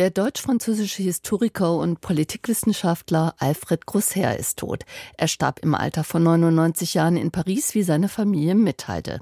der deutsch-französische Historiker und Politikwissenschaftler Alfred Grosser ist tot. Er starb im Alter von 99 Jahren in Paris, wie seine Familie mitteilte.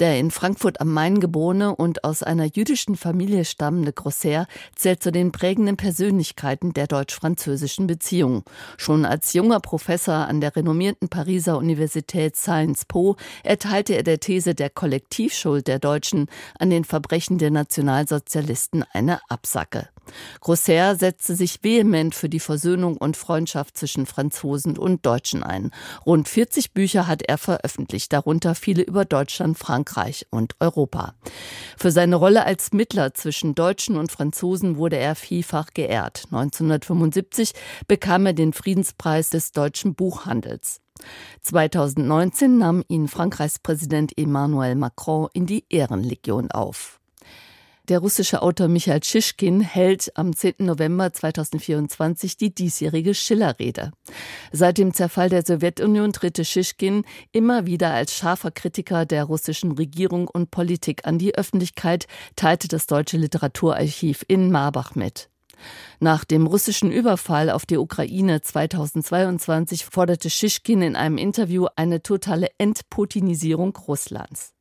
Der in Frankfurt am Main geborene und aus einer jüdischen Familie stammende Grosser zählt zu den prägenden Persönlichkeiten der deutsch-französischen Beziehung. Schon als junger Professor an der renommierten Pariser Universität Sciences Po erteilte er der These der Kollektivschuld der Deutschen an den Verbrechen der Nationalsozialisten eine Absacke. Grosser setzte sich vehement für die Versöhnung und Freundschaft zwischen Franzosen und Deutschen ein. Rund 40 Bücher hat er veröffentlicht, darunter viele über Deutschland, Frankreich und Europa. Für seine Rolle als Mittler zwischen Deutschen und Franzosen wurde er vielfach geehrt. 1975 bekam er den Friedenspreis des deutschen Buchhandels. 2019 nahm ihn Frankreichs Präsident Emmanuel Macron in die Ehrenlegion auf. Der russische Autor Michael Schischkin hält am 10. November 2024 die diesjährige Schillerrede. Seit dem Zerfall der Sowjetunion tritt Schischkin immer wieder als scharfer Kritiker der russischen Regierung und Politik an die Öffentlichkeit, teilte das Deutsche Literaturarchiv in Marbach mit. Nach dem russischen Überfall auf die Ukraine 2022 forderte Schischkin in einem Interview eine totale Entputinisierung Russlands.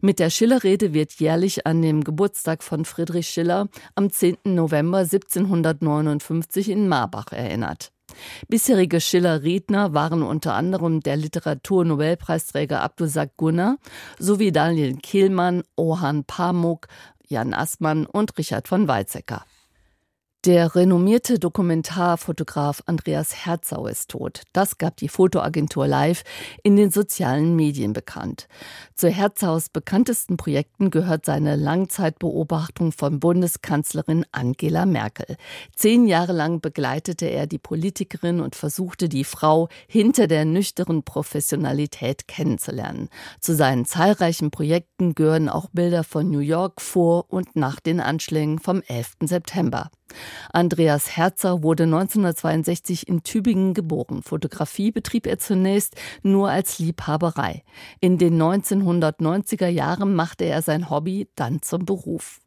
Mit der Schillerrede wird jährlich an dem Geburtstag von Friedrich Schiller am 10. November 1759 in Marbach erinnert. Bisherige Schiller-Redner waren unter anderem der Literaturnobelpreisträger Abdusak Gunnar sowie Daniel Kehlmann, Ohan Pamuk, Jan Assmann und Richard von Weizsäcker. Der renommierte Dokumentarfotograf Andreas Herzau ist tot. Das gab die Fotoagentur Live in den sozialen Medien bekannt. Zu Herzaus bekanntesten Projekten gehört seine Langzeitbeobachtung von Bundeskanzlerin Angela Merkel. Zehn Jahre lang begleitete er die Politikerin und versuchte die Frau hinter der nüchternen Professionalität kennenzulernen. Zu seinen zahlreichen Projekten gehören auch Bilder von New York vor und nach den Anschlägen vom 11. September. Andreas Herzer wurde 1962 in Tübingen geboren. Fotografie betrieb er zunächst nur als Liebhaberei. In den 1990er Jahren machte er sein Hobby dann zum Beruf.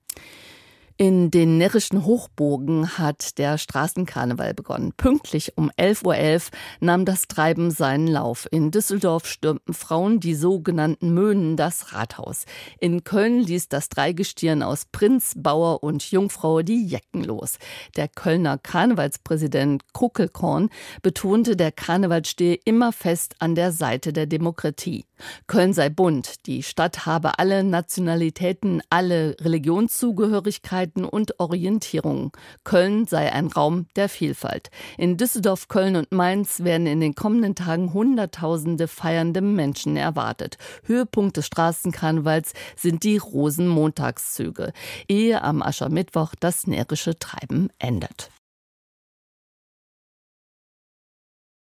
In den närrischen Hochbogen hat der Straßenkarneval begonnen. Pünktlich um 11.11 Uhr nahm das Treiben seinen Lauf. In Düsseldorf stürmten Frauen, die sogenannten Möhnen, das Rathaus. In Köln ließ das Dreigestirn aus Prinz, Bauer und Jungfrau die Jecken los. Der Kölner Karnevalspräsident Kuckelkorn betonte, der Karneval stehe immer fest an der Seite der Demokratie. Köln sei bunt, die Stadt habe alle Nationalitäten, alle Religionszugehörigkeiten, Möglichkeiten und Orientierung. Köln sei ein Raum der Vielfalt. In Düsseldorf, Köln und Mainz werden in den kommenden Tagen Hunderttausende feiernde Menschen erwartet. Höhepunkt des Straßenkarnevals sind die Rosenmontagszüge, ehe am Aschermittwoch das närrische Treiben endet.